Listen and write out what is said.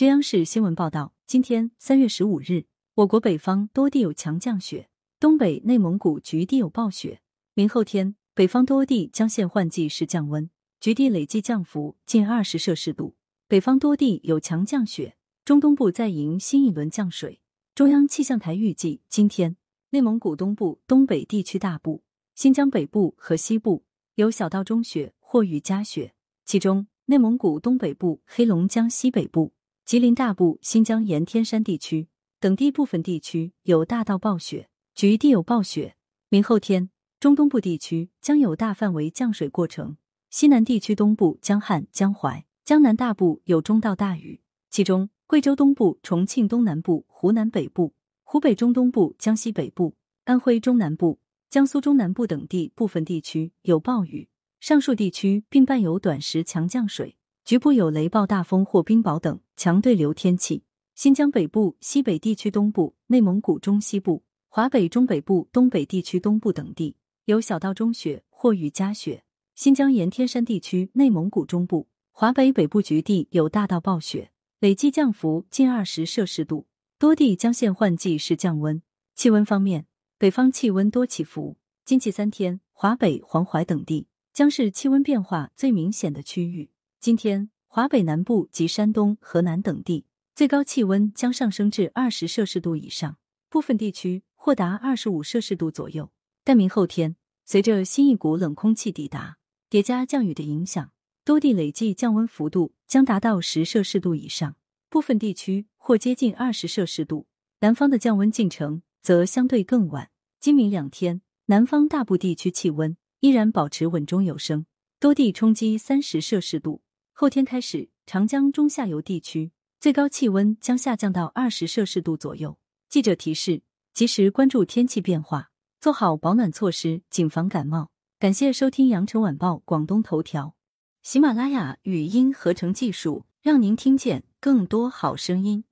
据央视新闻报道，今天三月十五日，我国北方多地有强降雪，东北、内蒙古局地有暴雪。明后天，北方多地将现换季时降温，局地累计降幅近二十摄氏度。北方多地有强降雪，中东部再迎新一轮降水。中央气象台预计，今天内蒙古东部、东北地区大部、新疆北部和西部有小到中雪或雨夹雪，其中内蒙古东北部、黑龙江西北部。吉林大部、新疆盐田山地区等地部分地区有大到暴雪，局地有暴雪。明后天，中东部地区将有大范围降水过程，西南地区东部、江汉、江淮、江南大部有中到大雨，其中贵州东部、重庆东南部、湖南北部、湖北中东部、江西北部、安徽中南部、江苏中南部等地部分地区有暴雨，上述地区并伴有短时强降水。局部有雷暴大风或冰雹等强对流天气。新疆北部、西北地区东部、内蒙古中西部、华北中北部、东北地区东部等地有小到中雪或雨夹雪。新疆沿天山地区、内蒙古中部、华北北部局地有大到暴雪，累计降幅近二十摄氏度，多地将现换季式降温。气温方面，北方气温多起伏，近期三天，华北、黄淮等地将是气温变化最明显的区域。今天，华北南部及山东、河南等地最高气温将上升至二十摄氏度以上，部分地区或达二十五摄氏度左右。但明后天，随着新一股冷空气抵达，叠加降雨的影响，多地累计降温幅度将达到十摄氏度以上，部分地区或接近二十摄氏度。南方的降温进程则相对更晚。今明两天，南方大部地区气温依然保持稳中有升，多地冲击三十摄氏度。后天开始，长江中下游地区最高气温将下降到二十摄氏度左右。记者提示：及时关注天气变化，做好保暖措施，谨防感冒。感谢收听羊城晚报广东头条，喜马拉雅语音合成技术，让您听见更多好声音。